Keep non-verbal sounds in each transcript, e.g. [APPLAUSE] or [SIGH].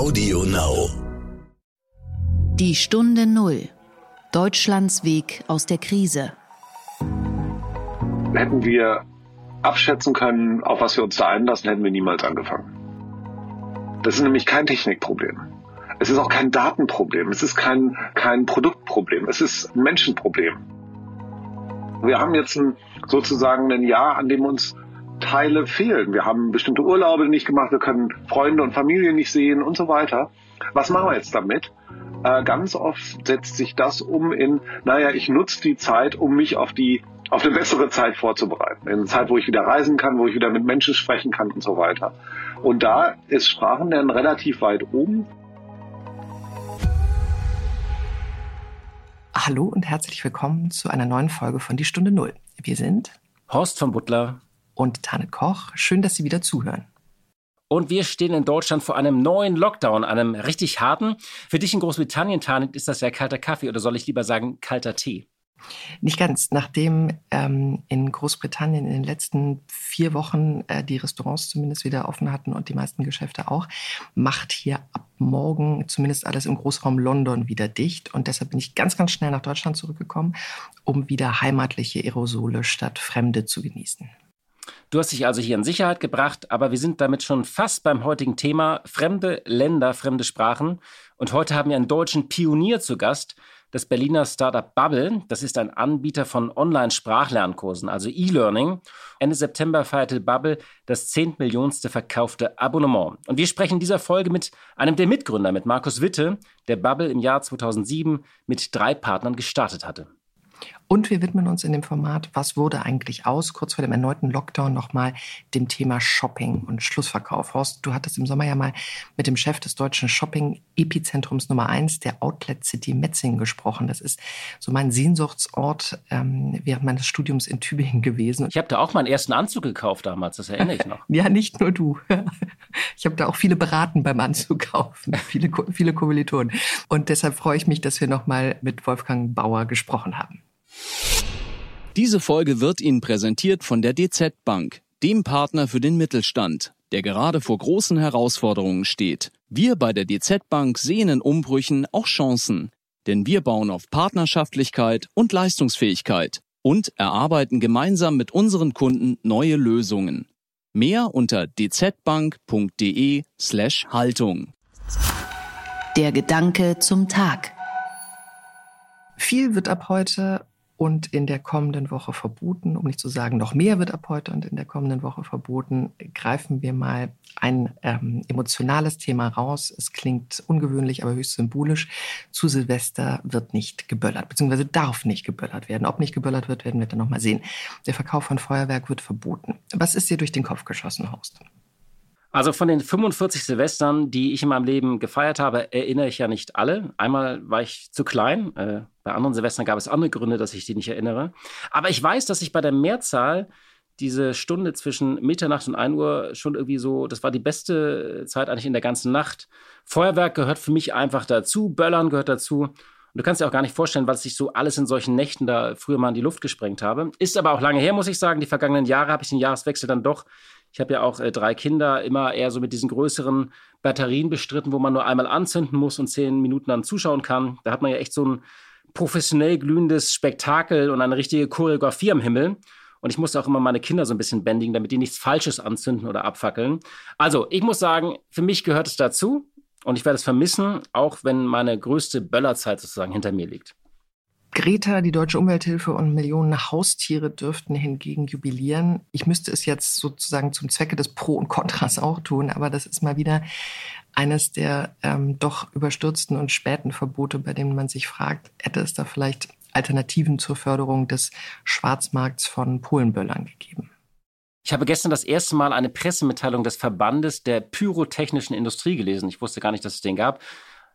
Audio Now. Die Stunde Null. Deutschlands Weg aus der Krise. Hätten wir abschätzen können, auf was wir uns da einlassen, hätten wir niemals angefangen. Das ist nämlich kein Technikproblem. Es ist auch kein Datenproblem. Es ist kein, kein Produktproblem. Es ist ein Menschenproblem. Wir haben jetzt ein, sozusagen ein Jahr, an dem uns Teile fehlen. Wir haben bestimmte Urlaube nicht gemacht, wir können Freunde und Familie nicht sehen und so weiter. Was machen wir jetzt damit? Äh, ganz oft setzt sich das um in, naja, ich nutze die Zeit, um mich auf die auf eine bessere Zeit vorzubereiten. In eine Zeit, wo ich wieder reisen kann, wo ich wieder mit Menschen sprechen kann und so weiter. Und da ist Sprachenlernen relativ weit oben. Hallo und herzlich willkommen zu einer neuen Folge von Die Stunde Null. Wir sind Horst von Butler und Tanit Koch. Schön, dass Sie wieder zuhören. Und wir stehen in Deutschland vor einem neuen Lockdown, einem richtig harten. Für dich in Großbritannien, Tanit, ist das ja kalter Kaffee oder soll ich lieber sagen kalter Tee? Nicht ganz. Nachdem ähm, in Großbritannien in den letzten vier Wochen äh, die Restaurants zumindest wieder offen hatten und die meisten Geschäfte auch, macht hier ab morgen zumindest alles im Großraum London wieder dicht. Und deshalb bin ich ganz, ganz schnell nach Deutschland zurückgekommen, um wieder heimatliche Aerosole statt Fremde zu genießen. Du hast dich also hier in Sicherheit gebracht, aber wir sind damit schon fast beim heutigen Thema fremde Länder, fremde Sprachen. Und heute haben wir einen deutschen Pionier zu Gast, das Berliner Startup Bubble. Das ist ein Anbieter von Online-Sprachlernkursen, also E-Learning. Ende September feierte Bubble das zehntmillionste verkaufte Abonnement. Und wir sprechen in dieser Folge mit einem der Mitgründer, mit Markus Witte, der Bubble im Jahr 2007 mit drei Partnern gestartet hatte. Und wir widmen uns in dem Format, was wurde eigentlich aus, kurz vor dem erneuten Lockdown nochmal dem Thema Shopping und Schlussverkauf. Horst, du hattest im Sommer ja mal mit dem Chef des deutschen Shopping-Epizentrums Nummer eins, der Outlet City Metzing, gesprochen. Das ist so mein Sehnsuchtsort ähm, während meines Studiums in Tübingen gewesen. Ich habe da auch meinen ersten Anzug gekauft damals, das erinnere ich noch. [LAUGHS] ja, nicht nur du. [LAUGHS] Ich habe da auch viele beraten beim Anzug kaufen, [LAUGHS] viele, viele Kommilitonen. Und deshalb freue ich mich, dass wir nochmal mit Wolfgang Bauer gesprochen haben. Diese Folge wird Ihnen präsentiert von der DZ Bank, dem Partner für den Mittelstand, der gerade vor großen Herausforderungen steht. Wir bei der DZ Bank sehen in Umbrüchen auch Chancen, denn wir bauen auf Partnerschaftlichkeit und Leistungsfähigkeit und erarbeiten gemeinsam mit unseren Kunden neue Lösungen. Mehr unter dzbank.de slash Haltung. Der Gedanke zum Tag. Viel wird ab heute und in der kommenden Woche verboten, um nicht zu sagen, noch mehr wird ab heute und in der kommenden Woche verboten, greifen wir mal ein ähm, emotionales Thema raus. Es klingt ungewöhnlich, aber höchst symbolisch. Zu Silvester wird nicht geböllert, beziehungsweise darf nicht geböllert werden. Ob nicht geböllert wird, werden wir dann nochmal sehen. Der Verkauf von Feuerwerk wird verboten. Was ist dir durch den Kopf geschossen, Horst? Also von den 45 Silvestern, die ich in meinem Leben gefeiert habe, erinnere ich ja nicht alle. Einmal war ich zu klein. Äh, bei anderen Silvestern gab es andere Gründe, dass ich die nicht erinnere. Aber ich weiß, dass ich bei der Mehrzahl diese Stunde zwischen Mitternacht und 1 Uhr schon irgendwie so, das war die beste Zeit eigentlich in der ganzen Nacht. Feuerwerk gehört für mich einfach dazu, Böllern gehört dazu. Und du kannst dir auch gar nicht vorstellen, was ich so alles in solchen Nächten da früher mal in die Luft gesprengt habe. Ist aber auch lange her, muss ich sagen. Die vergangenen Jahre habe ich den Jahreswechsel dann doch ich habe ja auch äh, drei Kinder, immer eher so mit diesen größeren Batterien bestritten, wo man nur einmal anzünden muss und zehn Minuten dann zuschauen kann. Da hat man ja echt so ein professionell glühendes Spektakel und eine richtige Choreografie am Himmel. Und ich musste auch immer meine Kinder so ein bisschen bändigen, damit die nichts Falsches anzünden oder abfackeln. Also, ich muss sagen, für mich gehört es dazu. Und ich werde es vermissen, auch wenn meine größte Böllerzeit sozusagen hinter mir liegt. Greta, die Deutsche Umwelthilfe und Millionen Haustiere dürften hingegen jubilieren. Ich müsste es jetzt sozusagen zum Zwecke des Pro und Kontras auch tun, aber das ist mal wieder eines der ähm, doch überstürzten und späten Verbote, bei denen man sich fragt, hätte es da vielleicht Alternativen zur Förderung des Schwarzmarkts von Polenböllern gegeben? Ich habe gestern das erste Mal eine Pressemitteilung des Verbandes der pyrotechnischen Industrie gelesen. Ich wusste gar nicht, dass es den gab.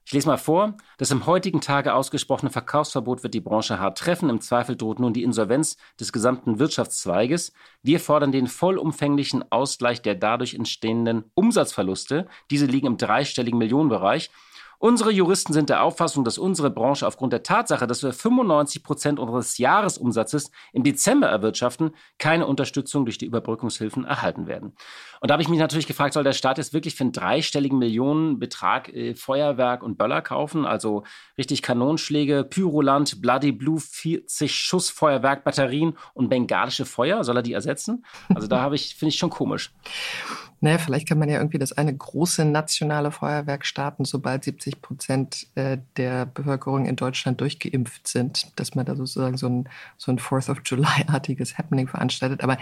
Ich lese mal vor. Das im heutigen Tage ausgesprochene Verkaufsverbot wird die Branche hart treffen. Im Zweifel droht nun die Insolvenz des gesamten Wirtschaftszweiges. Wir fordern den vollumfänglichen Ausgleich der dadurch entstehenden Umsatzverluste. Diese liegen im dreistelligen Millionenbereich. Unsere Juristen sind der Auffassung, dass unsere Branche aufgrund der Tatsache, dass wir 95 Prozent unseres Jahresumsatzes im Dezember erwirtschaften, keine Unterstützung durch die Überbrückungshilfen erhalten werden. Und da habe ich mich natürlich gefragt, soll der Staat jetzt wirklich für einen dreistelligen Millionenbetrag äh, Feuerwerk und Böller kaufen? Also richtig Kanonschläge, Pyroland, Bloody Blue, 40 Schuss Feuerwerk, Batterien und bengalische Feuer? Soll er die ersetzen? Also da [LAUGHS] habe ich, finde ich schon komisch. Naja, vielleicht kann man ja irgendwie das eine große nationale Feuerwerk starten, sobald 70 Prozent äh, der Bevölkerung in Deutschland durchgeimpft sind, dass man da sozusagen so ein, so ein Fourth of July-artiges Happening veranstaltet. Aber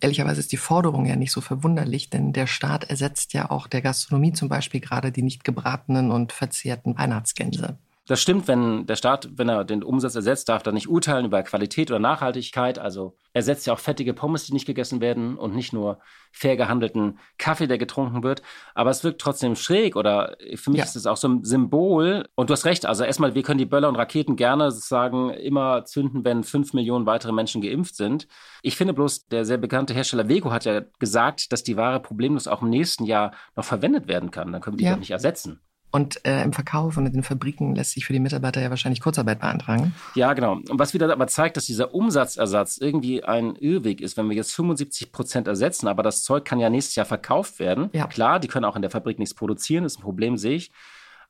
ehrlicherweise ist die Forderung ja nicht so verwunderlich, denn der Staat ersetzt ja auch der Gastronomie zum Beispiel gerade die nicht gebratenen und verzehrten Weihnachtsgänse. Das stimmt, wenn der Staat, wenn er den Umsatz ersetzt, darf er nicht urteilen über Qualität oder Nachhaltigkeit. Also er setzt ja auch fettige Pommes, die nicht gegessen werden und nicht nur fair gehandelten Kaffee, der getrunken wird. Aber es wirkt trotzdem schräg oder für mich ja. ist es auch so ein Symbol. Und du hast recht, also erstmal, wir können die Böller und Raketen gerne sozusagen immer zünden, wenn fünf Millionen weitere Menschen geimpft sind. Ich finde bloß, der sehr bekannte Hersteller Vego hat ja gesagt, dass die Ware problemlos auch im nächsten Jahr noch verwendet werden kann. Dann können wir die ja. doch nicht ersetzen. Und äh, im Verkauf und in den Fabriken lässt sich für die Mitarbeiter ja wahrscheinlich Kurzarbeit beantragen. Ja, genau. Und was wieder aber zeigt, dass dieser Umsatzersatz irgendwie ein Irrweg ist, wenn wir jetzt 75 Prozent ersetzen, aber das Zeug kann ja nächstes Jahr verkauft werden. Ja. Klar, die können auch in der Fabrik nichts produzieren, das ist ein Problem, sehe ich.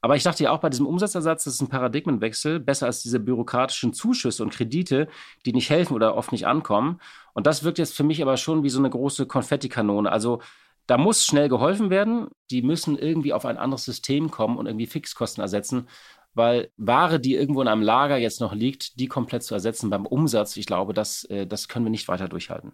Aber ich dachte ja auch bei diesem Umsatzersatz, das ist ein Paradigmenwechsel, besser als diese bürokratischen Zuschüsse und Kredite, die nicht helfen oder oft nicht ankommen. Und das wirkt jetzt für mich aber schon wie so eine große Konfettikanone. Also da muss schnell geholfen werden. Die müssen irgendwie auf ein anderes System kommen und irgendwie Fixkosten ersetzen, weil Ware, die irgendwo in einem Lager jetzt noch liegt, die komplett zu ersetzen beim Umsatz, ich glaube, das, äh, das können wir nicht weiter durchhalten.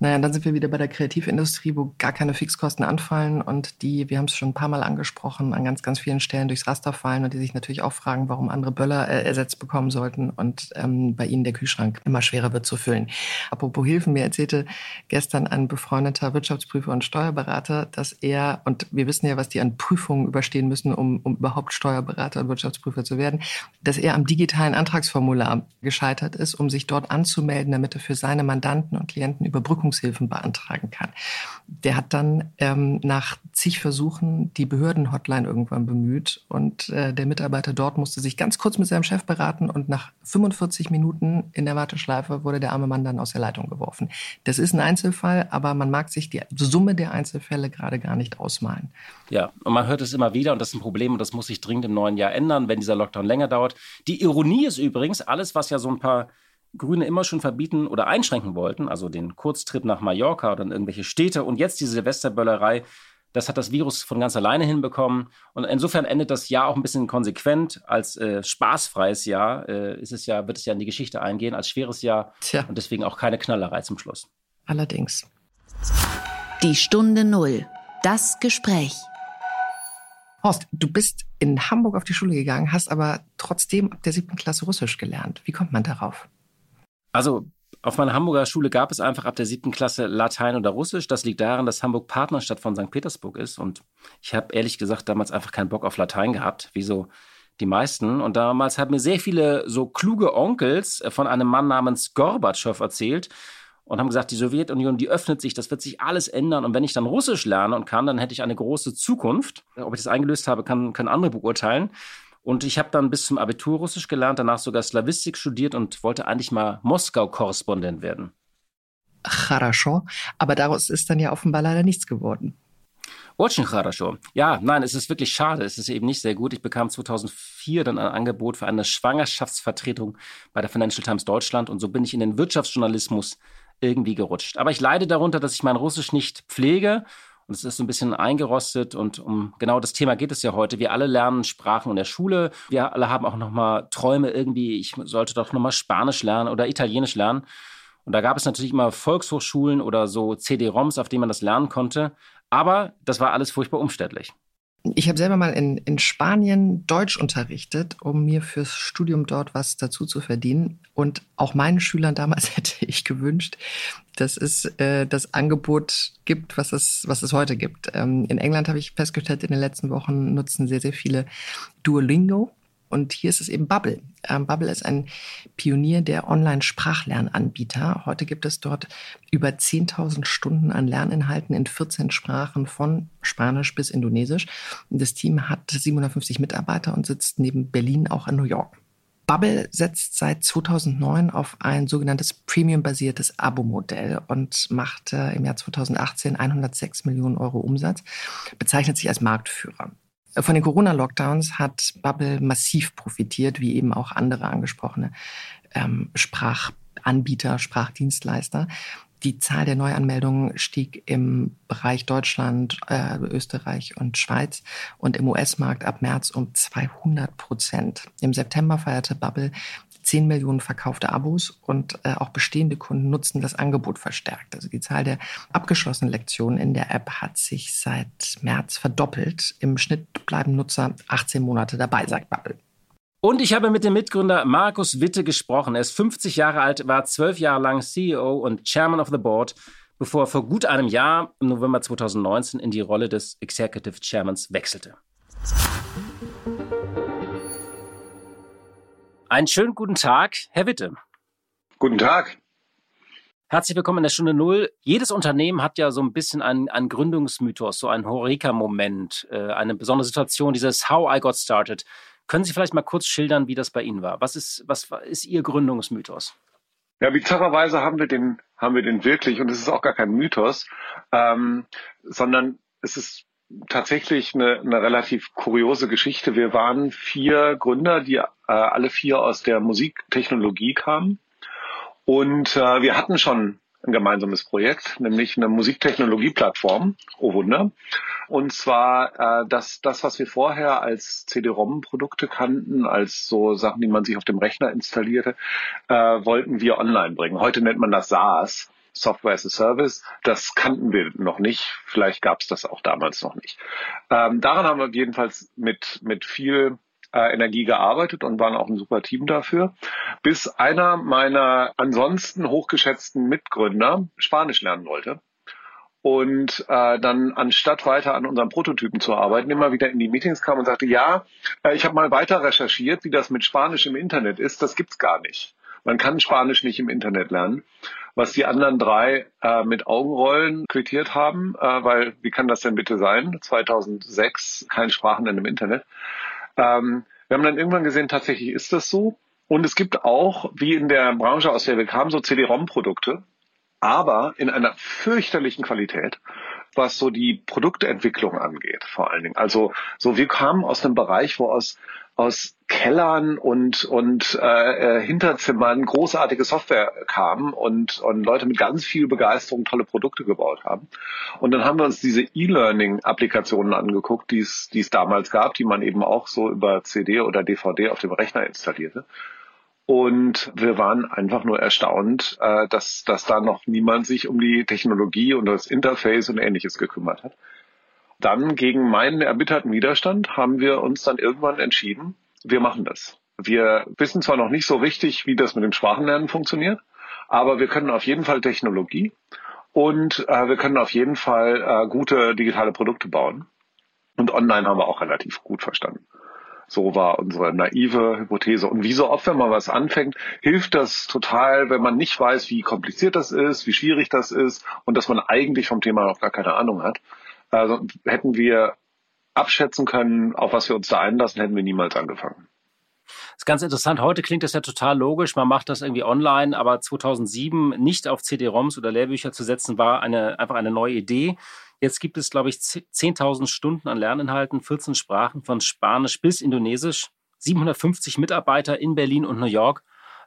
Naja, dann sind wir wieder bei der Kreativindustrie, wo gar keine Fixkosten anfallen und die, wir haben es schon ein paar Mal angesprochen, an ganz, ganz vielen Stellen durchs Raster fallen und die sich natürlich auch fragen, warum andere Böller äh, ersetzt bekommen sollten und ähm, bei ihnen der Kühlschrank immer schwerer wird zu füllen. Apropos Hilfen, mir erzählte gestern ein befreundeter Wirtschaftsprüfer und Steuerberater, dass er, und wir wissen ja, was die an Prüfungen überstehen müssen, um, um überhaupt Steuerberater und Wirtschaftsprüfer zu werden, dass er am digitalen Antragsformular gescheitert ist, um sich dort anzumelden, damit er für seine Mandanten und Klienten Überbrückung Überbrückungshilfen beantragen kann. Der hat dann ähm, nach zig Versuchen die Behördenhotline irgendwann bemüht und äh, der Mitarbeiter dort musste sich ganz kurz mit seinem Chef beraten und nach 45 Minuten in der Warteschleife wurde der arme Mann dann aus der Leitung geworfen. Das ist ein Einzelfall, aber man mag sich die Summe der Einzelfälle gerade gar nicht ausmalen. Ja, und man hört es immer wieder und das ist ein Problem und das muss sich dringend im neuen Jahr ändern, wenn dieser Lockdown länger dauert. Die Ironie ist übrigens, alles, was ja so ein paar Grüne immer schon verbieten oder einschränken wollten, also den Kurztrip nach Mallorca oder in irgendwelche Städte und jetzt diese Silvesterböllerei, das hat das Virus von ganz alleine hinbekommen. Und insofern endet das Jahr auch ein bisschen konsequent. Als äh, spaßfreies Jahr äh, ist es ja, wird es ja in die Geschichte eingehen, als schweres Jahr Tja. und deswegen auch keine Knallerei zum Schluss. Allerdings. Die Stunde Null. Das Gespräch. Horst, du bist in Hamburg auf die Schule gegangen, hast aber trotzdem ab der siebten Klasse Russisch gelernt. Wie kommt man darauf? Also auf meiner Hamburger Schule gab es einfach ab der siebten Klasse Latein oder Russisch. Das liegt daran, dass Hamburg Partnerstadt von St. Petersburg ist. Und ich habe ehrlich gesagt damals einfach keinen Bock auf Latein gehabt, wie so die meisten. Und damals haben mir sehr viele so kluge Onkels von einem Mann namens Gorbatschow erzählt und haben gesagt, die Sowjetunion, die öffnet sich, das wird sich alles ändern. Und wenn ich dann Russisch lerne und kann, dann hätte ich eine große Zukunft. Ob ich das eingelöst habe, kann, können andere beurteilen. Und ich habe dann bis zum Abitur Russisch gelernt, danach sogar Slawistik studiert und wollte eigentlich mal Moskau-Korrespondent werden. Хорошо, aber daraus ist dann ja offenbar leider nichts geworden. Очень хорошо. Ja, nein, es ist wirklich schade. Es ist eben nicht sehr gut. Ich bekam 2004 dann ein Angebot für eine Schwangerschaftsvertretung bei der Financial Times Deutschland und so bin ich in den Wirtschaftsjournalismus irgendwie gerutscht. Aber ich leide darunter, dass ich mein Russisch nicht pflege und es ist so ein bisschen eingerostet und um genau das Thema geht es ja heute. Wir alle lernen Sprachen in der Schule. Wir alle haben auch nochmal Träume irgendwie, ich sollte doch nochmal Spanisch lernen oder Italienisch lernen. Und da gab es natürlich immer Volkshochschulen oder so CD-ROMs, auf denen man das lernen konnte. Aber das war alles furchtbar umständlich. Ich habe selber mal in, in Spanien Deutsch unterrichtet, um mir fürs Studium dort was dazu zu verdienen. Und auch meinen Schülern damals [LAUGHS] hätte ich gewünscht, dass es äh, das Angebot gibt, was es, was es heute gibt. Ähm, in England habe ich festgestellt, in den letzten Wochen nutzen sehr, sehr viele Duolingo. Und hier ist es eben Bubble. Ähm, Bubble ist ein Pionier der Online-Sprachlernanbieter. Heute gibt es dort über 10.000 Stunden an Lerninhalten in 14 Sprachen von Spanisch bis Indonesisch. Das Team hat 750 Mitarbeiter und sitzt neben Berlin auch in New York. Bubble setzt seit 2009 auf ein sogenanntes Premium-basiertes Abo-Modell und macht im Jahr 2018 106 Millionen Euro Umsatz, bezeichnet sich als Marktführer. Von den Corona-Lockdowns hat Bubble massiv profitiert, wie eben auch andere angesprochene ähm, Sprachanbieter, Sprachdienstleister. Die Zahl der Neuanmeldungen stieg im Bereich Deutschland, äh, Österreich und Schweiz und im US-Markt ab März um 200 Prozent. Im September feierte Bubble 10 Millionen verkaufte Abos und äh, auch bestehende Kunden nutzen das Angebot verstärkt. Also die Zahl der abgeschlossenen Lektionen in der App hat sich seit März verdoppelt. Im Schnitt bleiben Nutzer 18 Monate dabei, sagt Bubble. Und ich habe mit dem Mitgründer Markus Witte gesprochen. Er ist 50 Jahre alt, war zwölf Jahre lang CEO und Chairman of the Board, bevor er vor gut einem Jahr, im November 2019, in die Rolle des Executive Chairmans wechselte. Einen schönen guten Tag, Herr Witte. Guten Tag. Herzlich willkommen in der Stunde Null. Jedes Unternehmen hat ja so ein bisschen einen, einen Gründungsmythos, so einen Horeka-Moment, äh, eine besondere Situation, dieses How I Got Started. Können Sie vielleicht mal kurz schildern, wie das bei Ihnen war? Was ist, was ist Ihr Gründungsmythos? Ja, bizarrerweise haben wir den, haben wir den wirklich, und es ist auch gar kein Mythos, ähm, sondern es ist tatsächlich eine, eine relativ kuriose Geschichte. Wir waren vier Gründer, die äh, alle vier aus der Musiktechnologie kamen. Und äh, wir hatten schon ein gemeinsames Projekt, nämlich eine Musiktechnologie-Plattform, oh Wunder. Und zwar äh, das, das, was wir vorher als CD-ROM-Produkte kannten, als so Sachen, die man sich auf dem Rechner installierte, äh, wollten wir online bringen. Heute nennt man das SaaS. Software as a Service. Das kannten wir noch nicht. Vielleicht gab es das auch damals noch nicht. Ähm, daran haben wir jedenfalls mit, mit viel äh, Energie gearbeitet und waren auch ein super Team dafür, bis einer meiner ansonsten hochgeschätzten Mitgründer Spanisch lernen wollte und äh, dann anstatt weiter an unserem Prototypen zu arbeiten, immer wieder in die Meetings kam und sagte, ja, äh, ich habe mal weiter recherchiert, wie das mit Spanisch im Internet ist, das gibt's gar nicht. Man kann Spanisch nicht im Internet lernen, was die anderen drei äh, mit Augenrollen quittiert haben, äh, weil wie kann das denn bitte sein? 2006 kein Sprachenlernen im Internet. Ähm, wir haben dann irgendwann gesehen, tatsächlich ist das so. Und es gibt auch, wie in der Branche, aus der wir kamen, so CD-ROM-Produkte, aber in einer fürchterlichen Qualität, was so die Produktentwicklung angeht, vor allen Dingen. Also so wir kamen aus einem Bereich, wo aus aus Kellern und, und äh, äh, Hinterzimmern großartige Software kam und, und Leute mit ganz viel Begeisterung tolle Produkte gebaut haben. Und dann haben wir uns diese E-Learning-Applikationen angeguckt, die es, die es damals gab, die man eben auch so über CD oder DVD auf dem Rechner installierte. Und wir waren einfach nur erstaunt, äh, dass, dass da noch niemand sich um die Technologie und das Interface und ähnliches gekümmert hat dann gegen meinen erbitterten Widerstand haben wir uns dann irgendwann entschieden, wir machen das. Wir wissen zwar noch nicht so richtig, wie das mit dem Sprachenlernen funktioniert, aber wir können auf jeden Fall Technologie und äh, wir können auf jeden Fall äh, gute digitale Produkte bauen. Und online haben wir auch relativ gut verstanden. So war unsere naive Hypothese. Und wie so oft, wenn man was anfängt, hilft das total, wenn man nicht weiß, wie kompliziert das ist, wie schwierig das ist und dass man eigentlich vom Thema noch gar keine Ahnung hat. Also hätten wir abschätzen können, auf was wir uns da einlassen, hätten wir niemals angefangen. Das ist ganz interessant. Heute klingt das ja total logisch. Man macht das irgendwie online, aber 2007 nicht auf CD-ROMs oder Lehrbücher zu setzen, war eine, einfach eine neue Idee. Jetzt gibt es, glaube ich, 10.000 Stunden an Lerninhalten, 14 Sprachen von Spanisch bis Indonesisch, 750 Mitarbeiter in Berlin und New York.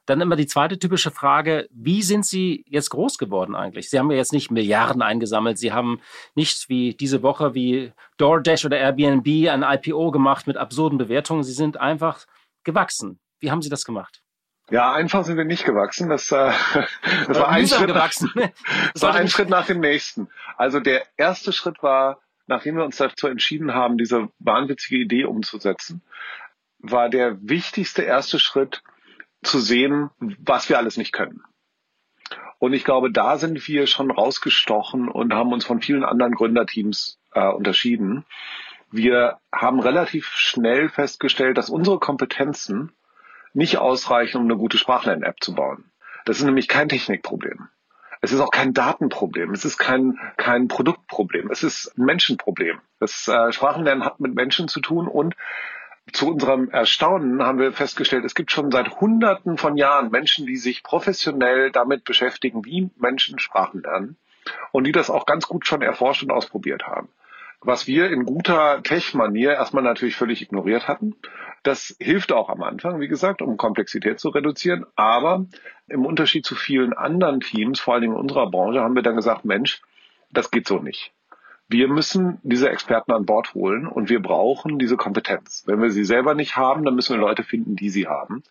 Dann immer die zweite typische Frage, wie sind Sie jetzt groß geworden eigentlich? Sie haben ja jetzt nicht Milliarden eingesammelt, Sie haben nicht wie diese Woche wie DoorDash oder Airbnb ein IPO gemacht mit absurden Bewertungen, Sie sind einfach gewachsen. Wie haben Sie das gemacht? Ja, einfach sind wir nicht gewachsen. Das, äh, [LAUGHS] das war ein, Schritt, gewachsen. [LAUGHS] das war ein Schritt nach dem nächsten. Also der erste Schritt war, nachdem wir uns dazu entschieden haben, diese wahnwitzige Idee umzusetzen, war der wichtigste erste Schritt, zu sehen, was wir alles nicht können. Und ich glaube, da sind wir schon rausgestochen und haben uns von vielen anderen Gründerteams äh, unterschieden. wir haben relativ schnell festgestellt, dass unsere Kompetenzen nicht ausreichen, um eine gute Sprachlern-App zu bauen. Das ist nämlich kein Technikproblem. Es ist auch kein Datenproblem. Es ist kein, kein Produktproblem. Es ist ein Menschenproblem. Das äh, Sprachenlernen hat mit Menschen zu tun und zu unserem Erstaunen haben wir festgestellt, es gibt schon seit Hunderten von Jahren Menschen, die sich professionell damit beschäftigen, wie Menschen Sprachen lernen und die das auch ganz gut schon erforscht und ausprobiert haben. Was wir in guter Tech-Manier erstmal natürlich völlig ignoriert hatten. Das hilft auch am Anfang, wie gesagt, um Komplexität zu reduzieren. Aber im Unterschied zu vielen anderen Teams, vor allen Dingen in unserer Branche, haben wir dann gesagt, Mensch, das geht so nicht. Wir müssen diese Experten an Bord holen und wir brauchen diese Kompetenz. Wenn wir sie selber nicht haben, dann müssen wir Leute finden, die sie haben.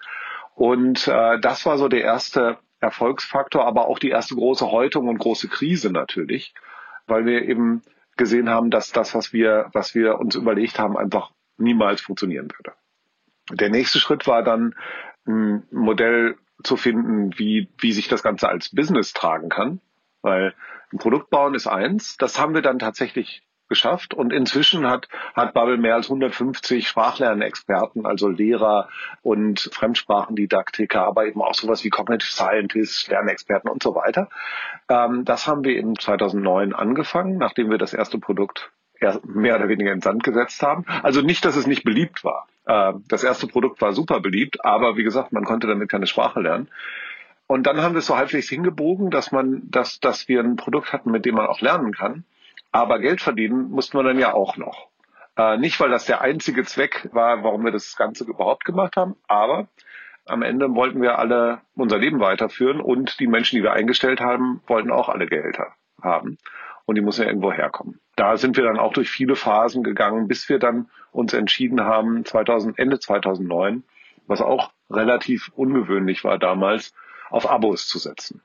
Und äh, das war so der erste Erfolgsfaktor, aber auch die erste große Häutung und große Krise natürlich, weil wir eben gesehen haben, dass das, was wir, was wir uns überlegt haben, einfach niemals funktionieren würde. Der nächste Schritt war dann, ein Modell zu finden, wie, wie sich das Ganze als Business tragen kann. Weil ein Produkt bauen ist eins, das haben wir dann tatsächlich geschafft. Und inzwischen hat, hat Bubble mehr als 150 Sprachlernexperten, also Lehrer und Fremdsprachendidaktiker, aber eben auch sowas wie Cognitive Scientists, Lernexperten und so weiter. Ähm, das haben wir in 2009 angefangen, nachdem wir das erste Produkt mehr oder weniger in Sand gesetzt haben. Also nicht, dass es nicht beliebt war. Äh, das erste Produkt war super beliebt, aber wie gesagt, man konnte damit keine Sprache lernen. Und dann haben wir es so halbwegs hingebogen, dass man, dass, dass wir ein Produkt hatten, mit dem man auch lernen kann. Aber Geld verdienen mussten wir dann ja auch noch. Äh, nicht, weil das der einzige Zweck war, warum wir das Ganze überhaupt gemacht haben, aber am Ende wollten wir alle unser Leben weiterführen und die Menschen, die wir eingestellt haben, wollten auch alle Gehälter haben. Und die müssen ja irgendwo herkommen. Da sind wir dann auch durch viele Phasen gegangen, bis wir dann uns entschieden haben, 2000, Ende 2009, was auch relativ ungewöhnlich war damals, auf Abos zu setzen.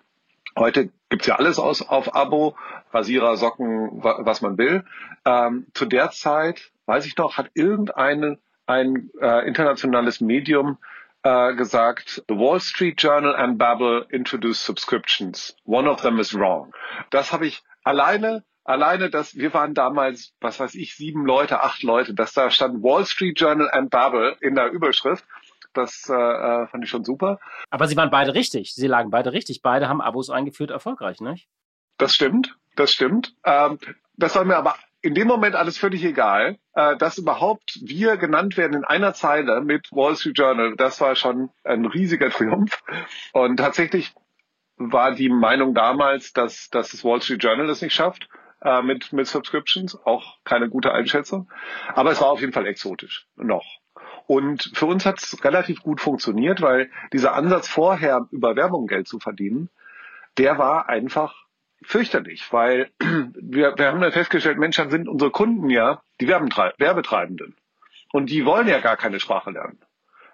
Heute gibt's ja alles aus, auf Abo, Rasierer, Socken, was man will. Ähm, zu der Zeit, weiß ich noch, hat irgendein ein äh, internationales Medium äh, gesagt, The Wall Street Journal and Babel introduce subscriptions. One of them is wrong. Das habe ich alleine alleine, dass wir waren damals, was weiß ich, sieben Leute, acht Leute, dass da stand Wall Street Journal and Babel in der Überschrift das äh, äh, fand ich schon super. Aber sie waren beide richtig. Sie lagen beide richtig. Beide haben Abos eingeführt, erfolgreich, nicht? Das stimmt, das stimmt. Ähm, das war mir aber in dem Moment alles völlig egal, äh, dass überhaupt wir genannt werden in einer Zeile mit Wall Street Journal. Das war schon ein riesiger Triumph. Und tatsächlich war die Meinung damals, dass, dass das Wall Street Journal das nicht schafft äh, mit, mit Subscriptions. Auch keine gute Einschätzung. Aber es war auf jeden Fall exotisch. Noch. Und für uns hat es relativ gut funktioniert, weil dieser Ansatz vorher über Werbung Geld zu verdienen, der war einfach fürchterlich, weil [CLEARS THROAT] wir, wir haben dann festgestellt, Mensch, dann sind unsere Kunden ja die Werbetreibenden. Und die wollen ja gar keine Sprache lernen.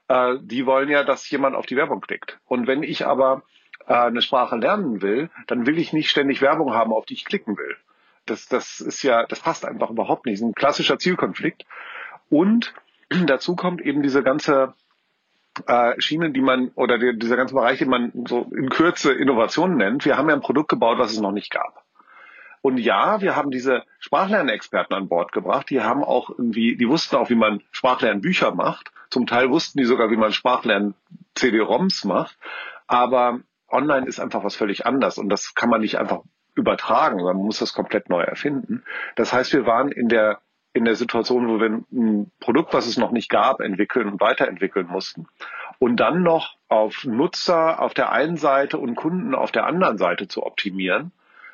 Äh, die wollen ja, dass jemand auf die Werbung klickt. Und wenn ich aber äh, eine Sprache lernen will, dann will ich nicht ständig Werbung haben, auf die ich klicken will. Das, das ist ja, das passt einfach überhaupt nicht. Das ist ein klassischer Zielkonflikt. Und dazu kommt eben diese ganze äh, Schiene, die man oder die, dieser ganze Bereich, den man so in Kürze Innovation nennt. Wir haben ja ein Produkt gebaut, was es noch nicht gab. Und ja, wir haben diese Sprachlernexperten an Bord gebracht. Die haben auch irgendwie, die wussten auch, wie man Sprachlernbücher macht. Zum Teil wussten die sogar, wie man Sprachlern-CD-ROMs macht. Aber online ist einfach was völlig anders und das kann man nicht einfach übertragen, man muss das komplett neu erfinden. Das heißt, wir waren in der in der Situation, wo wir ein Produkt, was es noch nicht gab, entwickeln und weiterentwickeln mussten. Und dann noch auf Nutzer auf der einen Seite und Kunden auf der anderen Seite zu optimieren,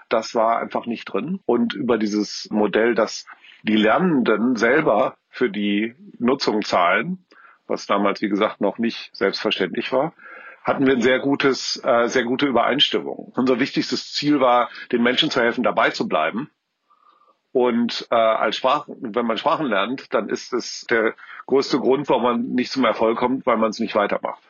das war einfach nicht drin. Und über dieses Modell, dass die Lernenden selber für die Nutzung zahlen, was damals, wie gesagt, noch nicht selbstverständlich war, hatten wir ein sehr gutes, äh, sehr gute Übereinstimmung. Unser wichtigstes Ziel war, den Menschen zu helfen, dabei zu bleiben und äh, als Sprachen, wenn man Sprachen lernt, dann ist es der größte Grund, warum man nicht zum Erfolg kommt, weil man es nicht weitermacht.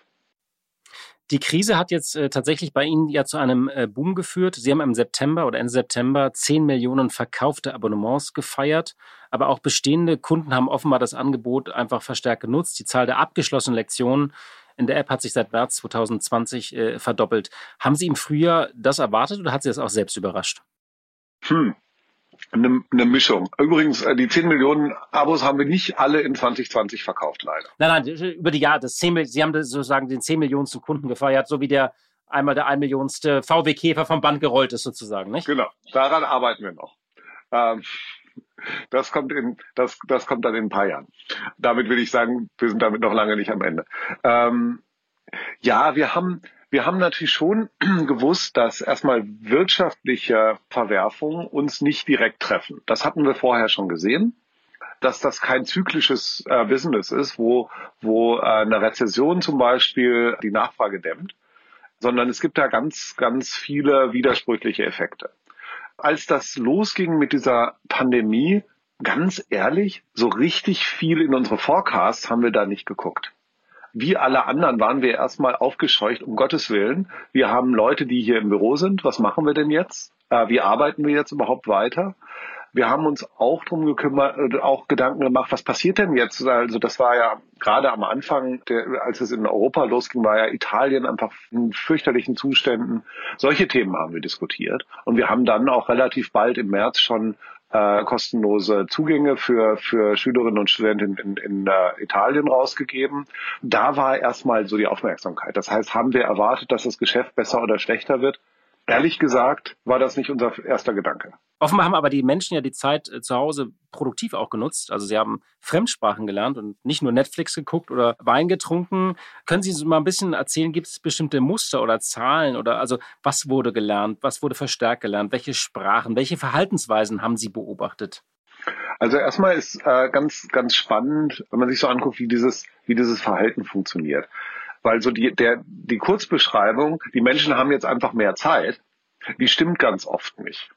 Die Krise hat jetzt äh, tatsächlich bei Ihnen ja zu einem äh, Boom geführt. Sie haben im September oder Ende September 10 Millionen verkaufte Abonnements gefeiert, aber auch bestehende Kunden haben offenbar das Angebot einfach verstärkt genutzt. Die Zahl der abgeschlossenen Lektionen in der App hat sich seit März 2020 äh, verdoppelt. Haben Sie im Frühjahr das erwartet oder hat Sie das auch selbst überrascht? Hm, Eine, eine Mischung. Übrigens, äh, die 10 Millionen Abos haben wir nicht alle in 2020 verkauft, leider. Nein, nein, über die Jahre, das 10, Sie haben sozusagen den 10 Millionensten Kunden gefeiert, so wie der einmal der 1 Millionenste VW-Käfer vom Band gerollt ist sozusagen, nicht? Genau, daran arbeiten wir noch. Ähm, das kommt in, das, das kommt dann in ein paar Jahren. Damit will ich sagen, wir sind damit noch lange nicht am Ende. Ähm, ja, wir haben, wir haben natürlich schon [CLEARS THROAT] gewusst, dass erstmal wirtschaftliche Verwerfungen uns nicht direkt treffen. Das hatten wir vorher schon gesehen, dass das kein zyklisches äh, Business ist, wo, wo äh, eine Rezession zum Beispiel die Nachfrage dämmt, sondern es gibt da ganz, ganz viele widersprüchliche Effekte. Als das losging mit dieser Pandemie, ganz ehrlich, so richtig viel in unsere Forecasts haben wir da nicht geguckt wie alle anderen waren wir erstmal aufgescheucht, um Gottes Willen. Wir haben Leute, die hier im Büro sind. Was machen wir denn jetzt? Äh, wie arbeiten wir jetzt überhaupt weiter? Wir haben uns auch drum gekümmert, äh, auch Gedanken gemacht, was passiert denn jetzt? Also das war ja gerade am Anfang, der, als es in Europa losging, war ja Italien einfach in fürchterlichen Zuständen. Solche Themen haben wir diskutiert. Und wir haben dann auch relativ bald im März schon äh, kostenlose Zugänge für, für Schülerinnen und Studenten in, in äh, Italien rausgegeben. Da war erstmal so die Aufmerksamkeit. Das heißt, haben wir erwartet, dass das Geschäft besser oder schlechter wird? Ehrlich gesagt war das nicht unser erster Gedanke. Offenbar haben aber die Menschen ja die Zeit äh, zu Hause produktiv auch genutzt. Also sie haben Fremdsprachen gelernt und nicht nur Netflix geguckt oder Wein getrunken. Können Sie uns mal ein bisschen erzählen, gibt es bestimmte Muster oder Zahlen oder also was wurde gelernt, was wurde verstärkt gelernt, welche Sprachen, welche Verhaltensweisen haben Sie beobachtet? Also erstmal ist äh, ganz, ganz spannend, wenn man sich so anguckt, wie dieses, wie dieses Verhalten funktioniert. Weil so die, der, die Kurzbeschreibung, die Menschen haben jetzt einfach mehr Zeit, die stimmt ganz oft nicht.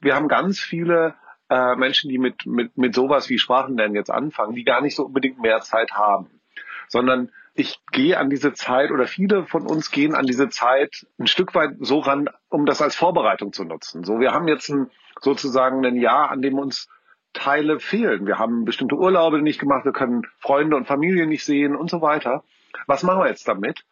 Wir haben ganz viele äh, Menschen, die mit, mit, mit sowas wie Sprachenlernen jetzt anfangen, die gar nicht so unbedingt mehr Zeit haben, sondern ich gehe an diese Zeit oder viele von uns gehen an diese Zeit ein Stück weit so ran, um das als Vorbereitung zu nutzen. So, wir haben jetzt ein, sozusagen ein Jahr, an dem uns Teile fehlen. Wir haben bestimmte Urlaube nicht gemacht, wir können Freunde und Familie nicht sehen und so weiter. Was machen wir jetzt damit?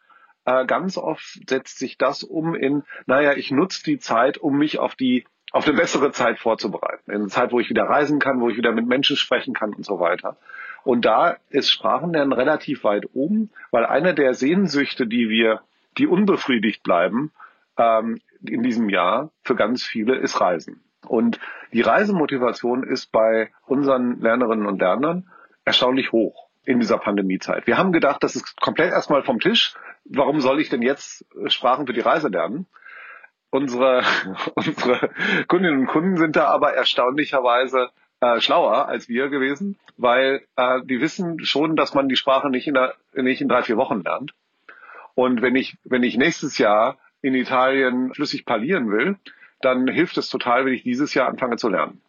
Äh, ganz oft setzt sich das um in, naja, ich nutze die Zeit, um mich auf die auf eine bessere Zeit vorzubereiten. In eine Zeit, wo ich wieder reisen kann, wo ich wieder mit Menschen sprechen kann und so weiter. Und da ist Sprachenlernen relativ weit oben, weil eine der Sehnsüchte, die wir, die unbefriedigt bleiben, ähm, in diesem Jahr für ganz viele ist Reisen. Und die Reisemotivation ist bei unseren Lernerinnen und Lernern erstaunlich hoch in dieser Pandemiezeit. Wir haben gedacht, das ist komplett erstmal vom Tisch. Warum soll ich denn jetzt Sprachen für die Reise lernen? Unsere, [LAUGHS] unsere Kundinnen und Kunden sind da aber erstaunlicherweise äh, schlauer als wir gewesen, weil äh, die wissen schon, dass man die Sprache nicht in, der, nicht in drei, vier Wochen lernt. Und wenn ich, wenn ich nächstes Jahr in Italien flüssig parlieren will, dann hilft es total, wenn ich dieses Jahr anfange zu lernen.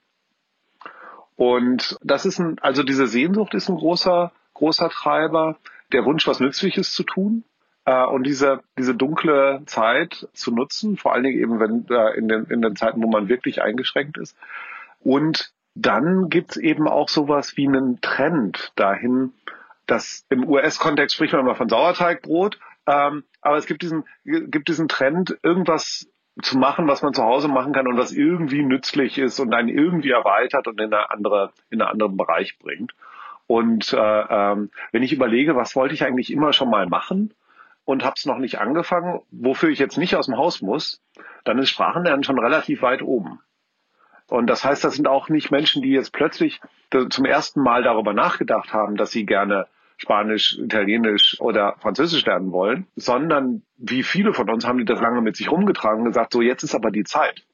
Und das ist ein, also diese Sehnsucht ist ein großer, großer Treiber, der Wunsch, was Nützliches zu tun äh, und diese, diese dunkle Zeit zu nutzen, vor allen Dingen eben wenn äh, in, den, in den Zeiten, wo man wirklich eingeschränkt ist. Und dann gibt's eben auch sowas wie einen Trend dahin, dass im US-Kontext spricht man immer von Sauerteigbrot, ähm, aber es gibt diesen, gibt diesen Trend, irgendwas zu machen, was man zu Hause machen kann und was irgendwie nützlich ist und einen irgendwie erweitert und in eine andere, in einen anderen Bereich bringt. Und äh, ähm, wenn ich überlege, was wollte ich eigentlich immer schon mal machen und habe es noch nicht angefangen, wofür ich jetzt nicht aus dem Haus muss, dann ist Sprachenlernen schon relativ weit oben. Und das heißt, das sind auch nicht Menschen, die jetzt plötzlich zum ersten Mal darüber nachgedacht haben, dass sie gerne Spanisch, Italienisch oder Französisch lernen wollen, sondern wie viele von uns haben die das lange mit sich rumgetragen und gesagt, so jetzt ist aber die Zeit.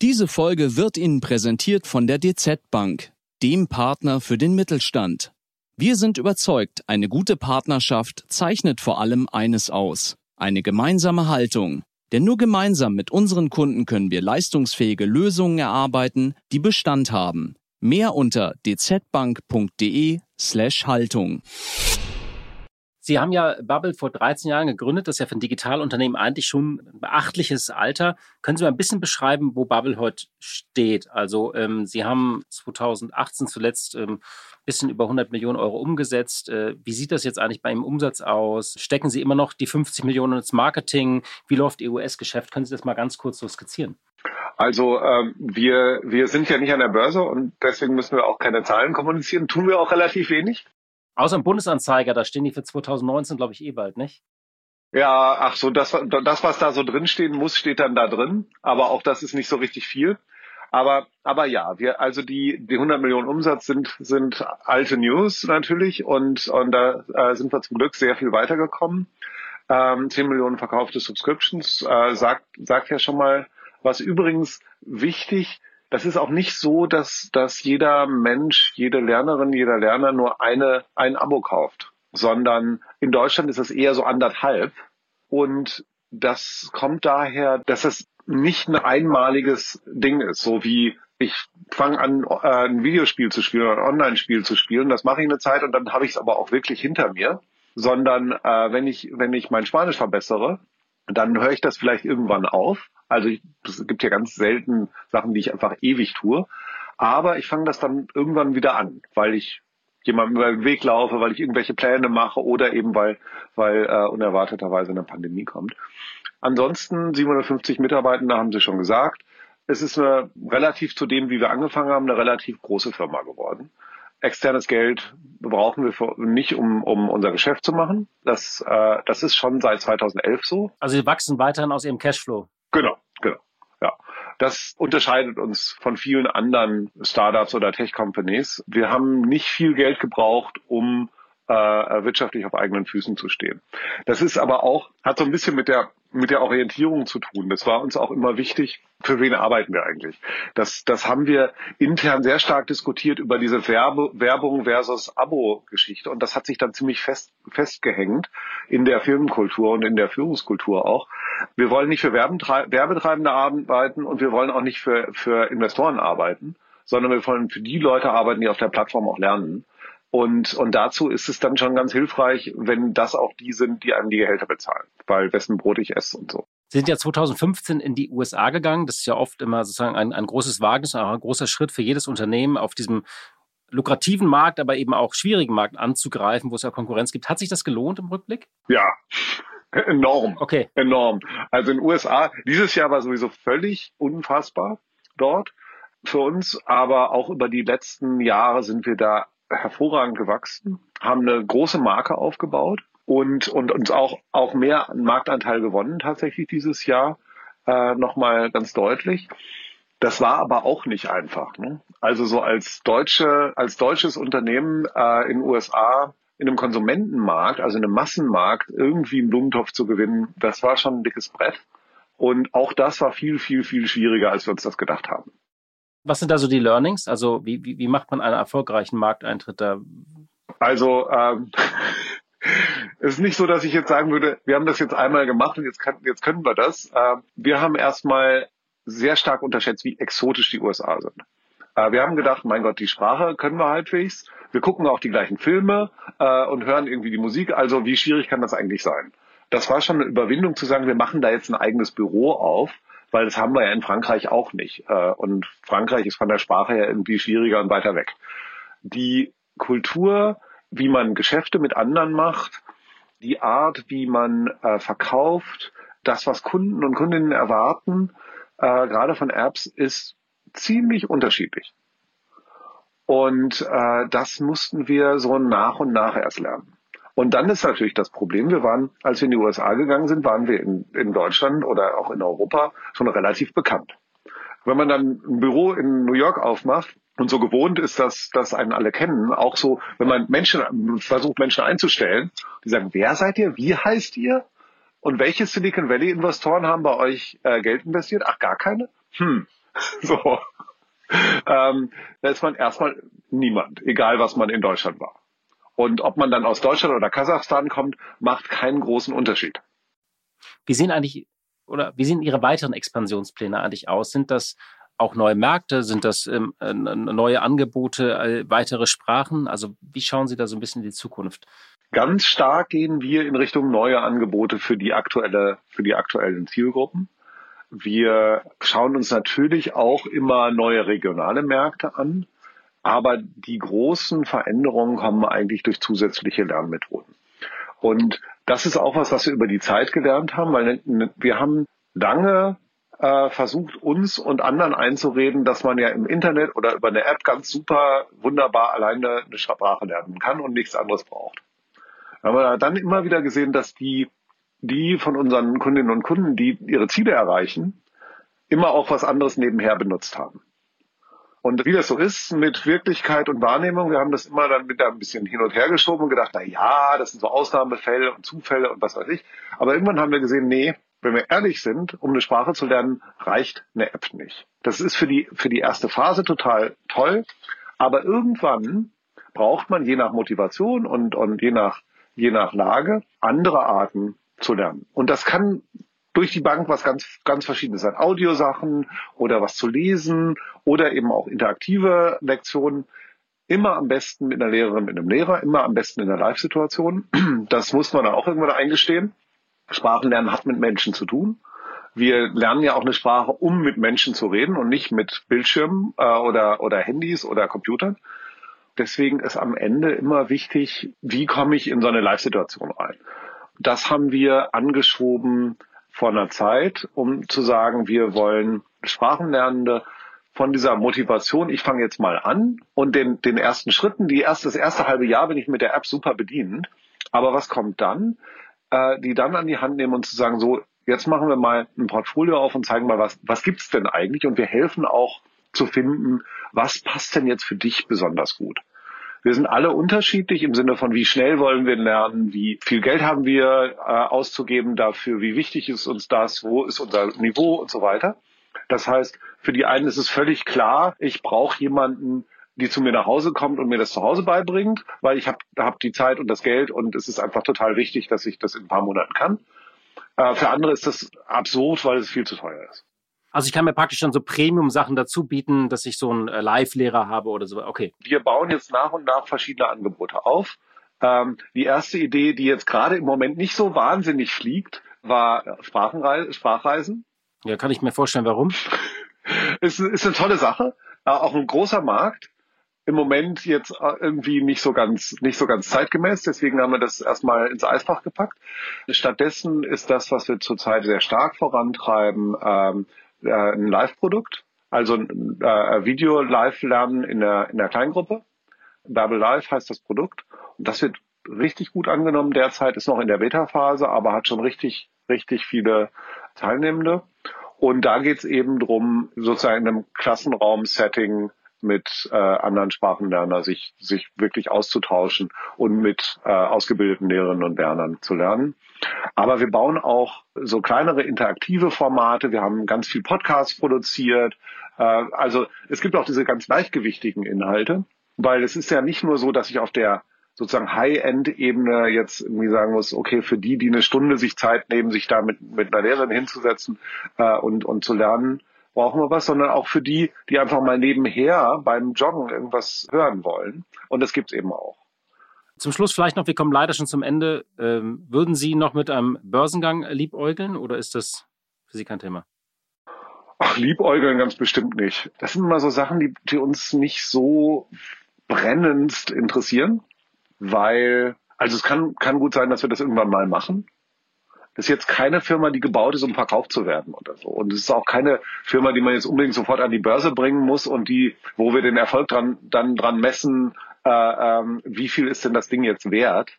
Diese Folge wird Ihnen präsentiert von der DZ Bank dem Partner für den Mittelstand. Wir sind überzeugt, eine gute Partnerschaft zeichnet vor allem eines aus, eine gemeinsame Haltung. Denn nur gemeinsam mit unseren Kunden können wir leistungsfähige Lösungen erarbeiten, die Bestand haben. Mehr unter dzbank.de slash Haltung. Sie haben ja Bubble vor 13 Jahren gegründet. Das ist ja für ein Digitalunternehmen eigentlich schon ein beachtliches Alter. Können Sie mal ein bisschen beschreiben, wo Bubble heute steht? Also ähm, Sie haben 2018 zuletzt ähm, bisschen über 100 Millionen Euro umgesetzt. Äh, wie sieht das jetzt eigentlich bei Ihrem Umsatz aus? Stecken Sie immer noch die 50 Millionen ins Marketing? Wie läuft Ihr US-Geschäft? Können Sie das mal ganz kurz so skizzieren? Also ähm, wir, wir sind ja nicht an der Börse und deswegen müssen wir auch keine Zahlen kommunizieren. Tun wir auch relativ wenig. Außer im Bundesanzeiger, da stehen die für 2019, glaube ich, eh bald, nicht? Ja, ach so, das, das, was da so drinstehen muss, steht dann da drin. Aber auch das ist nicht so richtig viel. Aber, aber ja, wir, also die, die 100 Millionen Umsatz sind, sind alte News natürlich und, und da äh, sind wir zum Glück sehr viel weitergekommen. Ähm, 10 Millionen verkaufte Subscriptions äh, sagt, sagt ja schon mal was übrigens wichtig, das ist auch nicht so, dass, dass jeder Mensch, jede Lernerin, jeder Lerner nur eine, ein Abo kauft, sondern in Deutschland ist es eher so anderthalb. Und das kommt daher, dass es nicht ein einmaliges Ding ist, so wie ich fange an, äh, ein Videospiel zu spielen oder ein Online-Spiel zu spielen. Das mache ich eine Zeit und dann habe ich es aber auch wirklich hinter mir. Sondern äh, wenn ich wenn ich mein Spanisch verbessere, dann höre ich das vielleicht irgendwann auf. Also es gibt ja ganz selten Sachen, die ich einfach ewig tue. Aber ich fange das dann irgendwann wieder an, weil ich jemandem über den Weg laufe, weil ich irgendwelche Pläne mache oder eben weil, weil äh, unerwarteterweise eine Pandemie kommt. Ansonsten 750 Mitarbeitende haben Sie schon gesagt. Es ist eine, relativ zu dem, wie wir angefangen haben, eine relativ große Firma geworden. Externes Geld brauchen wir für, nicht, um, um unser Geschäft zu machen. Das, äh, das ist schon seit 2011 so. Also Sie wachsen weiterhin aus Ihrem Cashflow. Genau, genau. Ja. Das unterscheidet uns von vielen anderen Startups oder Tech-Companies. Wir haben nicht viel Geld gebraucht, um äh, wirtschaftlich auf eigenen Füßen zu stehen. Das ist aber auch, hat so ein bisschen mit der mit der Orientierung zu tun. Das war uns auch immer wichtig. Für wen arbeiten wir eigentlich? Das, das haben wir intern sehr stark diskutiert über diese Werbe, Werbung versus Abo-Geschichte. Und das hat sich dann ziemlich fest, festgehängt in der Firmenkultur und in der Führungskultur auch. Wir wollen nicht für Werbetreibende arbeiten und wir wollen auch nicht für, für Investoren arbeiten, sondern wir wollen für die Leute arbeiten, die auf der Plattform auch lernen. Und, und dazu ist es dann schon ganz hilfreich, wenn das auch die sind, die einem die Gehälter bezahlen, weil wessen Brot ich esse und so. Sie sind ja 2015 in die USA gegangen. Das ist ja oft immer sozusagen ein, ein großes Wagnis, ein großer Schritt für jedes Unternehmen auf diesem lukrativen Markt, aber eben auch schwierigen Markt anzugreifen, wo es ja Konkurrenz gibt. Hat sich das gelohnt im Rückblick? Ja, [LAUGHS] enorm. Okay. Enorm. Also in den USA, dieses Jahr war sowieso völlig unfassbar dort für uns, aber auch über die letzten Jahre sind wir da hervorragend gewachsen, haben eine große Marke aufgebaut und, und uns auch, auch mehr Marktanteil gewonnen tatsächlich dieses Jahr, äh, nochmal ganz deutlich. Das war aber auch nicht einfach. Ne? Also so als deutsche, als deutsches Unternehmen äh, in den USA in einem Konsumentenmarkt, also in einem Massenmarkt, irgendwie einen Blumentopf zu gewinnen, das war schon ein dickes Brett. Und auch das war viel, viel, viel schwieriger, als wir uns das gedacht haben. Was sind da so die Learnings? Also wie, wie, wie macht man einen erfolgreichen Markteintritt da? Also ähm, [LAUGHS] es ist nicht so, dass ich jetzt sagen würde, wir haben das jetzt einmal gemacht und jetzt, kann, jetzt können wir das. Äh, wir haben erstmal sehr stark unterschätzt, wie exotisch die USA sind. Äh, wir haben gedacht, mein Gott, die Sprache können wir halbwegs. Wir gucken auch die gleichen Filme äh, und hören irgendwie die Musik. Also wie schwierig kann das eigentlich sein? Das war schon eine Überwindung zu sagen, wir machen da jetzt ein eigenes Büro auf weil das haben wir ja in Frankreich auch nicht. Äh, und Frankreich ist von der Sprache her irgendwie schwieriger und weiter weg. Die Kultur, wie man Geschäfte mit anderen macht, die Art, wie man äh, verkauft, das, was Kunden und Kundinnen erwarten, äh, gerade von Apps, ist ziemlich unterschiedlich. Und das mussten wir so nach und nach erst lernen. Und dann ist natürlich das Problem, wir waren, als wir in die USA gegangen sind, waren wir in, in Deutschland oder auch in Europa schon relativ bekannt. Wenn man dann ein Büro in New York aufmacht, und so gewohnt ist, dass, dass einen alle kennen, auch so, wenn man Menschen versucht, Menschen einzustellen, die sagen, wer seid ihr? Wie heißt ihr? Und welche Silicon Valley Investoren haben bei euch äh, Geld investiert? Ach, gar keine? Hm. [LAUGHS] So. Ähm, da ist man erstmal niemand, egal was man in Deutschland war. Und ob man dann aus Deutschland oder Kasachstan kommt, macht keinen großen Unterschied. Wie sehen eigentlich oder wie sehen Ihre weiteren Expansionspläne eigentlich aus? Sind das auch neue Märkte? Sind das ähm, neue Angebote, äh, weitere Sprachen? Also wie schauen Sie da so ein bisschen in die Zukunft? Ganz stark gehen wir in Richtung neue Angebote für die aktuelle, für die aktuellen Zielgruppen. Wir schauen uns natürlich auch immer neue regionale Märkte an, aber die großen Veränderungen kommen eigentlich durch zusätzliche Lernmethoden. Und das ist auch was, was wir über die Zeit gelernt haben, weil wir haben lange äh, versucht, uns und anderen einzureden, dass man ja im Internet oder über eine App ganz super, wunderbar alleine eine Sprache lernen kann und nichts anderes braucht. Aber dann immer wieder gesehen, dass die, die von unseren Kundinnen und Kunden, die ihre Ziele erreichen, immer auch was anderes nebenher benutzt haben. Und wie das so ist mit Wirklichkeit und Wahrnehmung, wir haben das immer dann wieder ein bisschen hin und her geschoben und gedacht, na ja, das sind so Ausnahmefälle und Zufälle und was weiß ich. Aber irgendwann haben wir gesehen, nee, wenn wir ehrlich sind, um eine Sprache zu lernen, reicht eine App nicht. Das ist für die, für die erste Phase total toll. Aber irgendwann braucht man je nach Motivation und, und je nach je nach Lage andere Arten zu lernen. Und das kann durch die Bank was ganz, ganz verschiedenes sein. Audiosachen oder was zu lesen oder eben auch interaktive Lektionen. Immer am besten mit einer Lehrerin, mit einem Lehrer, immer am besten in der Live-Situation. [CLEARS THROAT] Das muss man auch irgendwann eingestehen. Sprachenlernen hat mit Menschen zu tun. Wir lernen ja auch eine Sprache, um mit Menschen zu reden und nicht mit Bildschirmen äh, oder, oder Handys oder Computern. Deswegen ist am Ende immer wichtig, wie komme ich in so eine Live-Situation rein. Das haben wir angeschoben vor einer Zeit, um zu sagen, wir wollen Sprachenlernende von dieser Motivation, ich fange jetzt mal an und den, den ersten Schritten, die erste, das erste halbe Jahr bin ich mit der App super bedient. Aber was kommt dann? Äh, die dann an die Hand nehmen und zu sagen, so, jetzt machen wir mal ein Portfolio auf und zeigen mal, was, was gibt's denn eigentlich? Und wir helfen auch zu finden, was passt denn jetzt für dich besonders gut. Wir sind alle unterschiedlich im Sinne von, wie schnell wollen wir lernen, wie viel Geld haben wir äh, auszugeben dafür, wie wichtig ist uns das, wo ist unser Niveau und so weiter. Das heißt, für die einen ist es völlig klar, ich brauche jemanden, die zu mir nach Hause kommt und mir das zu Hause beibringt, weil ich habe hab die Zeit und das Geld und es ist einfach total wichtig, dass ich das in ein paar Monaten kann. Äh, für andere ist das absurd, weil es viel zu teuer ist. Also ich kann mir praktisch dann so Premium-Sachen dazu bieten, dass ich so einen äh, Live-Lehrer habe oder so. Okay. Wir bauen jetzt nach und nach verschiedene Angebote auf. Ähm, die erste Idee, die jetzt gerade im Moment nicht so wahnsinnig fliegt, war Sprachenreise, Sprachreisen. Ja, kann ich mir vorstellen, warum. [LAUGHS] ist, ist eine tolle Sache. Äh, auch ein großer Markt. Im Moment jetzt äh, irgendwie nicht so ganz, nicht so ganz zeitgemäß. Deswegen haben wir das erstmal ins Eisfach gepackt. Stattdessen ist das, was wir zurzeit sehr stark vorantreiben, ähm, äh, ein Live-Produkt, also äh, Video-Live-Lernen in der, in der Kleingruppe. Babel Live heißt das Produkt. Und das wird richtig gut angenommen derzeit, ist noch in der Beta-Phase, aber hat schon richtig, richtig viele Teilnehmende. Und da geht es eben drum, sozusagen in einem Klassenraum-Setting mit äh, anderen Sprachenlernern sich, sich wirklich auszutauschen und mit äh, ausgebildeten Lehrerinnen und Lernern zu lernen. Aber wir bauen auch so kleinere interaktive Formate. Wir haben ganz viel Podcasts produziert. Äh, also es gibt auch diese ganz leichtgewichtigen Inhalte, weil es ist ja nicht nur so, dass ich auf der sozusagen High-End-Ebene jetzt irgendwie sagen muss, okay, für die, die eine Stunde sich Zeit nehmen, sich da mit, mit einer Lehrerin hinzusetzen äh, und, und zu lernen, brauchen wir was, sondern auch für die, die einfach mal nebenher beim Joggen irgendwas hören wollen. Und das gibt's eben auch. Zum Schluss vielleicht noch, wir kommen leider schon zum Ende. Ähm, würden Sie noch mit einem Börsengang liebäugeln oder ist das für Sie kein Thema? Ach, liebäugeln ganz bestimmt nicht. Das sind immer so Sachen, die, die uns nicht so brennendst interessieren, weil, also es kann, kann gut sein, dass wir das irgendwann mal machen. Das ist jetzt keine Firma, die gebaut ist, um verkauft zu werden oder so. Und es ist auch keine Firma, die man jetzt unbedingt sofort an die Börse bringen muss und die, wo wir den Erfolg dran, dann dran messen, äh, ähm, wie viel ist denn das Ding jetzt wert.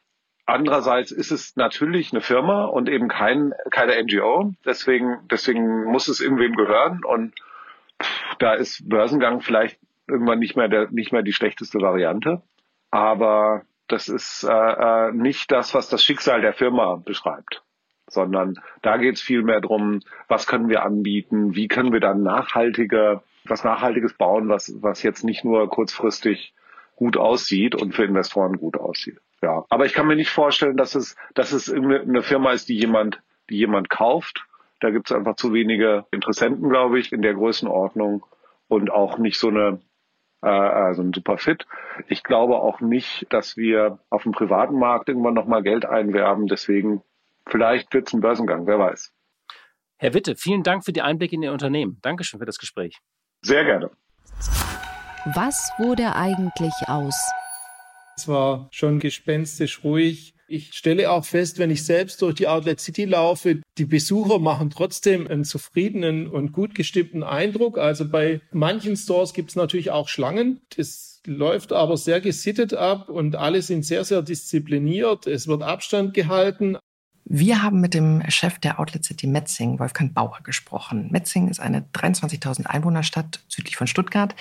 Andererseits ist es natürlich eine Firma und eben kein, keine NGO. Deswegen, deswegen muss es irgendwem gehören und pff, da ist Börsengang vielleicht irgendwann nicht mehr der, nicht mehr die schlechteste Variante. Aber das ist äh, äh nicht das, was das Schicksal der Firma beschreibt sondern da geht es viel mehr drum, was können wir anbieten, wie können wir dann nachhaltiger, was Nachhaltiges bauen, was, was jetzt nicht nur kurzfristig gut aussieht und für Investoren gut aussieht. Ja, aber ich kann mir nicht vorstellen, dass es, dass es eine Firma ist, die jemand, die jemand kauft. Da gibt es einfach zu wenige Interessenten, glaube ich, in der Größenordnung. und auch nicht so eine äh, also ein super Fit. Ich glaube auch nicht, dass wir auf dem privaten Markt irgendwann nochmal Geld einwerben. Deswegen vielleicht wird es ein Börsengang, wer weiß. Herr Witte, vielen Dank für die Einblicke in Ihr Unternehmen. Dankeschön für das Gespräch. Sehr gerne. Was wurde eigentlich aus? Es war schon gespenstisch ruhig. Ich stelle auch fest, wenn ich selbst durch die Outlet City laufe, die Besucher machen trotzdem einen zufriedenen und gut gestimmten Eindruck. Also bei manchen Stores gibt es natürlich auch Schlangen. Das läuft aber sehr gesittet ab und alle sind sehr, sehr diszipliniert. Es wird Abstand gehalten. Wir haben mit dem Chef der Outlet City Metzing, Wolfgang Bauer, gesprochen. Metzing ist eine 23.000 Einwohnerstadt südlich von Stuttgart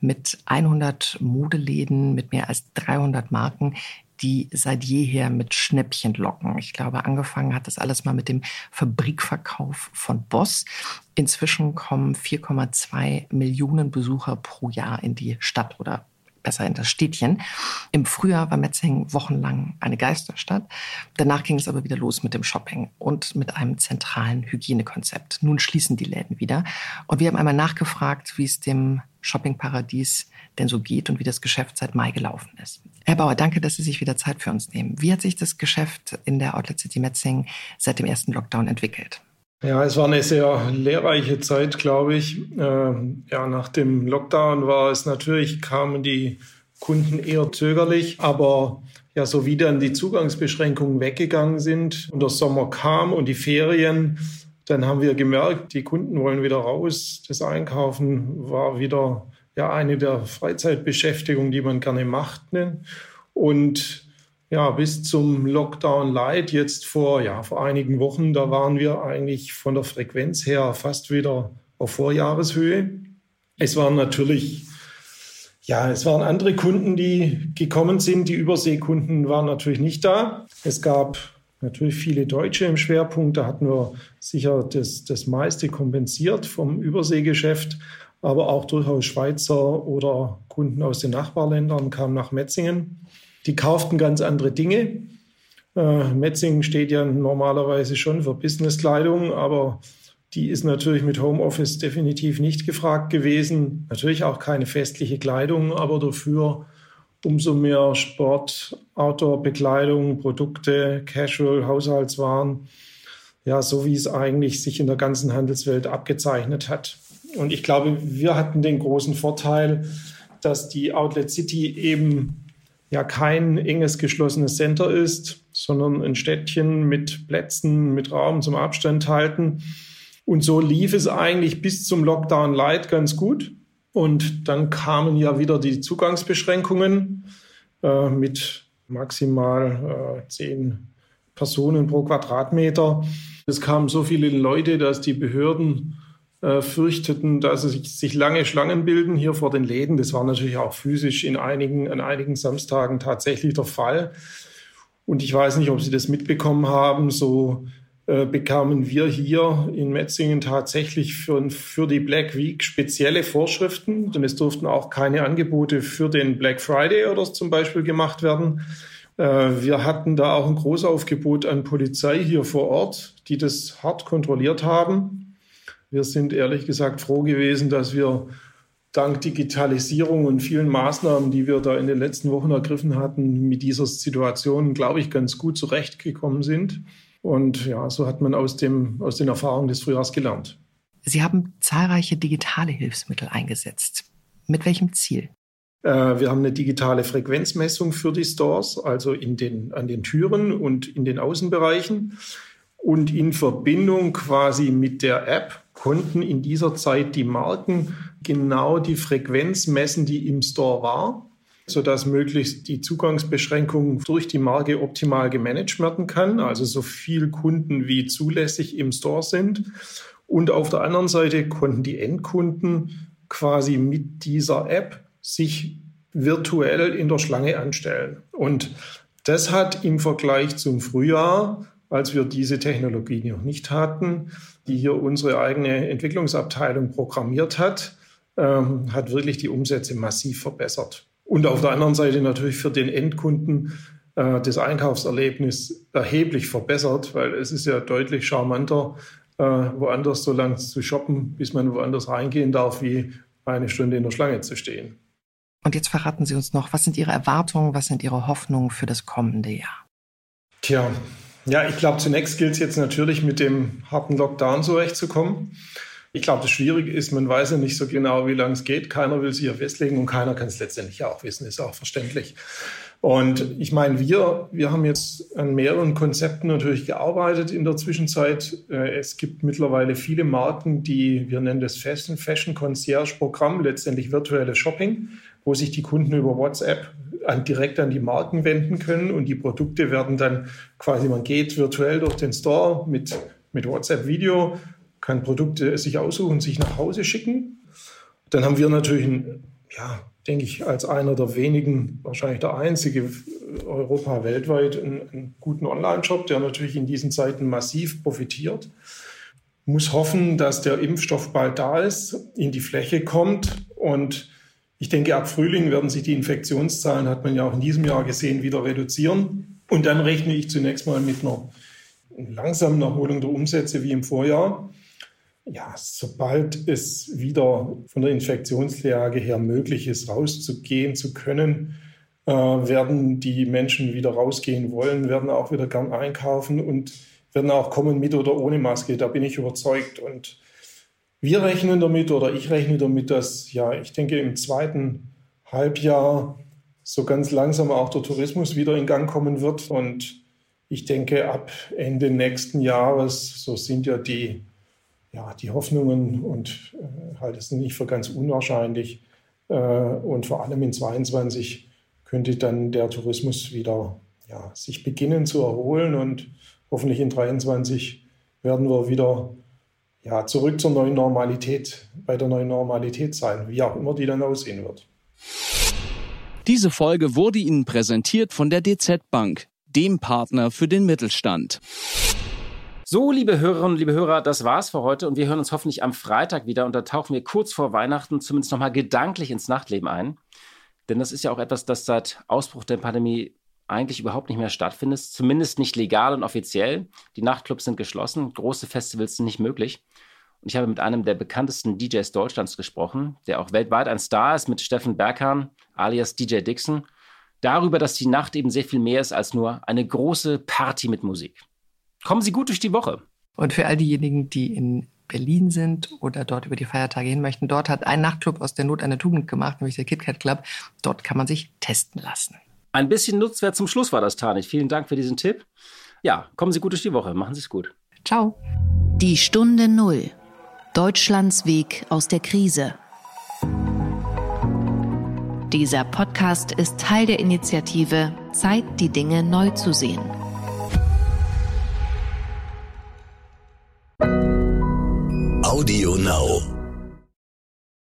mit 100 Modeläden, mit mehr als 300 Marken, die seit jeher mit Schnäppchen locken. Ich glaube, angefangen hat das alles mal mit dem Fabrikverkauf von Boss. Inzwischen kommen 4,2 Millionen Besucher pro Jahr in die Stadt oder besser in das Städtchen. Im Frühjahr war Metzing wochenlang eine Geisterstadt. Danach ging es aber wieder los mit dem Shopping und mit einem zentralen Hygienekonzept. Nun schließen die Läden wieder. Und wir haben einmal nachgefragt, wie es dem Shoppingparadies denn so geht und wie das Geschäft seit Mai gelaufen ist. Herr Bauer, danke, dass Sie sich wieder Zeit für uns nehmen. Wie hat sich das Geschäft in der Outlet City Metzing seit dem ersten Lockdown entwickelt? Ja, es war eine sehr lehrreiche Zeit, glaube ich. Ähm, ja, nach dem Lockdown war es natürlich, kamen die Kunden eher zögerlich, aber ja, so wie dann die Zugangsbeschränkungen weggegangen sind und der Sommer kam und die Ferien, dann haben wir gemerkt, die Kunden wollen wieder raus. Das Einkaufen war wieder ja eine der Freizeitbeschäftigungen, die man gerne macht. Ne? Und ja, bis zum Lockdown Light jetzt vor, ja, vor einigen Wochen, da waren wir eigentlich von der Frequenz her fast wieder auf Vorjahreshöhe. Es waren natürlich, ja, es waren andere Kunden, die gekommen sind. Die Überseekunden waren natürlich nicht da. Es gab natürlich viele Deutsche im Schwerpunkt. Da hatten wir sicher das, das meiste kompensiert vom Überseegeschäft. Aber auch durchaus Schweizer oder Kunden aus den Nachbarländern kamen nach Metzingen. Die kauften ganz andere Dinge. Äh, Metzingen steht ja normalerweise schon für Businesskleidung, aber die ist natürlich mit Homeoffice definitiv nicht gefragt gewesen. Natürlich auch keine festliche Kleidung, aber dafür umso mehr Sport, Outdoor-Bekleidung, Produkte, Casual, Haushaltswaren. Ja, so wie es eigentlich sich in der ganzen Handelswelt abgezeichnet hat. Und ich glaube, wir hatten den großen Vorteil, dass die Outlet City eben ja kein enges geschlossenes Center ist, sondern ein Städtchen mit Plätzen, mit Raum zum Abstand halten. Und so lief es eigentlich bis zum Lockdown Light ganz gut. Und dann kamen ja wieder die Zugangsbeschränkungen äh, mit maximal äh, zehn Personen pro Quadratmeter. Es kamen so viele Leute, dass die Behörden äh, fürchteten, dass sich, sich lange Schlangen bilden hier vor den Läden. Das war natürlich auch physisch in einigen, an einigen Samstagen tatsächlich der Fall. Und ich weiß nicht, ob Sie das mitbekommen haben, so äh, bekamen wir hier in Metzingen tatsächlich für, für die Black Week spezielle Vorschriften, denn es durften auch keine Angebote für den Black Friday oder zum Beispiel gemacht werden. Äh, wir hatten da auch ein Großaufgebot an Polizei hier vor Ort, die das hart kontrolliert haben. Wir sind ehrlich gesagt froh gewesen, dass wir dank Digitalisierung und vielen Maßnahmen, die wir da in den letzten Wochen ergriffen hatten, mit dieser Situation, glaube ich, ganz gut zurechtgekommen sind. Und ja, so hat man aus, dem, aus den Erfahrungen des Frühjahrs gelernt. Sie haben zahlreiche digitale Hilfsmittel eingesetzt. Mit welchem Ziel? Äh, wir haben eine digitale Frequenzmessung für die Stores, also in den, an den Türen und in den Außenbereichen. Und in Verbindung quasi mit der App konnten in dieser Zeit die Marken genau die Frequenz messen, die im Store war, sodass möglichst die Zugangsbeschränkung durch die Marke optimal gemanagt werden kann, also so viel Kunden wie zulässig im Store sind. Und auf der anderen Seite konnten die Endkunden quasi mit dieser App sich virtuell in der Schlange anstellen. Und das hat im Vergleich zum Frühjahr, als wir diese Technologie noch nicht hatten, die hier unsere eigene Entwicklungsabteilung programmiert hat, ähm, hat wirklich die Umsätze massiv verbessert. Und auf der anderen Seite natürlich für den Endkunden äh, das Einkaufserlebnis erheblich verbessert, weil es ist ja deutlich charmanter, äh, woanders so lange zu shoppen, bis man woanders reingehen darf, wie eine Stunde in der Schlange zu stehen. Und jetzt verraten Sie uns noch, was sind Ihre Erwartungen, was sind Ihre Hoffnungen für das kommende Jahr? Tja, ja, ich glaube, zunächst gilt es jetzt natürlich mit dem harten Lockdown zurechtzukommen. Ich glaube, das Schwierige ist, man weiß ja nicht so genau, wie lange es geht. Keiner will sich ja festlegen und keiner kann es letztendlich auch wissen, ist auch verständlich. Und ich meine, wir, wir haben jetzt an mehreren Konzepten natürlich gearbeitet in der Zwischenzeit. Äh, es gibt mittlerweile viele Marken, die, wir nennen das Fashion, Fashion Concierge Programm, letztendlich virtuelles Shopping, wo sich die Kunden über WhatsApp an, direkt an die Marken wenden können und die Produkte werden dann quasi, man geht virtuell durch den Store mit, mit WhatsApp-Video, kann Produkte sich aussuchen, sich nach Hause schicken. Dann haben wir natürlich ein, ja, denke ich, als einer der wenigen, wahrscheinlich der einzige Europa weltweit, einen, einen guten Online-Shop, der natürlich in diesen Zeiten massiv profitiert. Muss hoffen, dass der Impfstoff bald da ist, in die Fläche kommt und ich denke, ab Frühling werden sich die Infektionszahlen, hat man ja auch in diesem Jahr gesehen, wieder reduzieren. Und dann rechne ich zunächst mal mit einer langsamen Erholung der Umsätze wie im Vorjahr. Ja, sobald es wieder von der Infektionslage her möglich ist, rauszugehen zu können, äh, werden die Menschen wieder rausgehen wollen, werden auch wieder gern einkaufen und werden auch kommen mit oder ohne Maske. Da bin ich überzeugt. Und wir rechnen damit oder ich rechne damit, dass, ja, ich denke, im zweiten Halbjahr so ganz langsam auch der Tourismus wieder in Gang kommen wird. Und ich denke, ab Ende nächsten Jahres, so sind ja die ja, die Hoffnungen und äh, halte es nicht für ganz unwahrscheinlich. Äh, und vor allem in 22 könnte dann der Tourismus wieder ja, sich beginnen zu erholen und hoffentlich in 23 werden wir wieder ja, zurück zur neuen Normalität, bei der neuen Normalität sein, wie auch immer die dann aussehen wird. Diese Folge wurde Ihnen präsentiert von der DZ Bank, dem Partner für den Mittelstand. So, liebe Hörerinnen und liebe Hörer, das war's für heute und wir hören uns hoffentlich am Freitag wieder und da tauchen wir kurz vor Weihnachten zumindest nochmal gedanklich ins Nachtleben ein. Denn das ist ja auch etwas, das seit Ausbruch der Pandemie eigentlich überhaupt nicht mehr stattfindet, zumindest nicht legal und offiziell. Die Nachtclubs sind geschlossen, große Festivals sind nicht möglich. Und ich habe mit einem der bekanntesten DJs Deutschlands gesprochen, der auch weltweit ein Star ist, mit Steffen Berghahn, alias DJ Dixon, darüber, dass die Nacht eben sehr viel mehr ist als nur eine große Party mit Musik. Kommen Sie gut durch die Woche. Und für all diejenigen, die in Berlin sind oder dort über die Feiertage hin möchten, dort hat ein Nachtclub aus der Not eine Tugend gemacht, nämlich der KitKat Club. Dort kann man sich testen lassen. Ein bisschen Nutzwert zum Schluss war das, Tanit. Vielen Dank für diesen Tipp. Ja, kommen Sie gut durch die Woche. Machen Sie es gut. Ciao. Die Stunde Null. Deutschlands Weg aus der Krise. Dieser Podcast ist Teil der Initiative Zeit, die Dinge neu zu sehen. Audio Now.